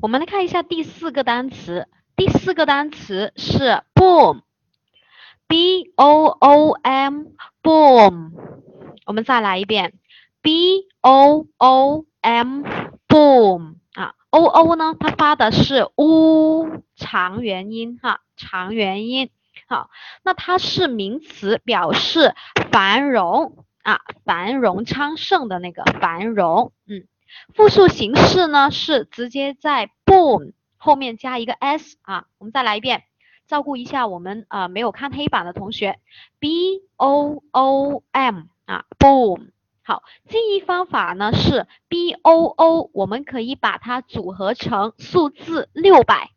我们来看一下第四个单词，第四个单词是 boom，b o o m，boom。我们再来一遍，b o o m，boom。啊，o o 呢，它发的是 u 长元音哈，长元音。好，那它是名词，表示繁荣啊，繁荣昌盛的那个繁荣。嗯，复数形式呢是直接在 boom 后面加一个 s 啊。我们再来一遍，照顾一下我们啊没有看黑板的同学，b o o m 啊，boom。好，记忆方法呢是 b o o，我们可以把它组合成数字六百，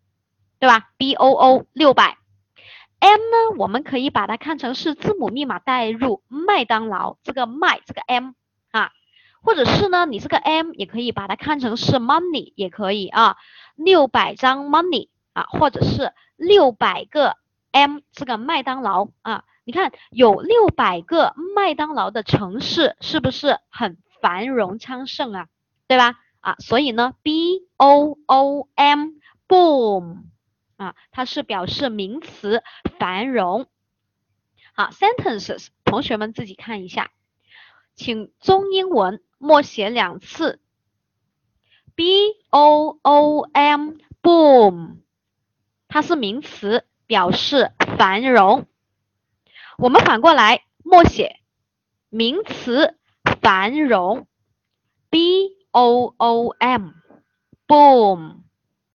对吧？b o o 六百。M 呢，我们可以把它看成是字母密码代入麦当劳这个麦这个 M 啊，或者是呢，你这个 M 也可以把它看成是 money 也可以啊，六百张 money 啊，或者是六百个 M 这个麦当劳啊，你看有六百个麦当劳的城市是不是很繁荣昌盛啊？对吧？啊，所以呢，B O O M boom。啊，它是表示名词繁荣。好，sentences，同学们自己看一下，请中英文默写两次，b o o m，boom，它是名词，表示繁荣。我们反过来默写名词繁荣，b o o m，boom。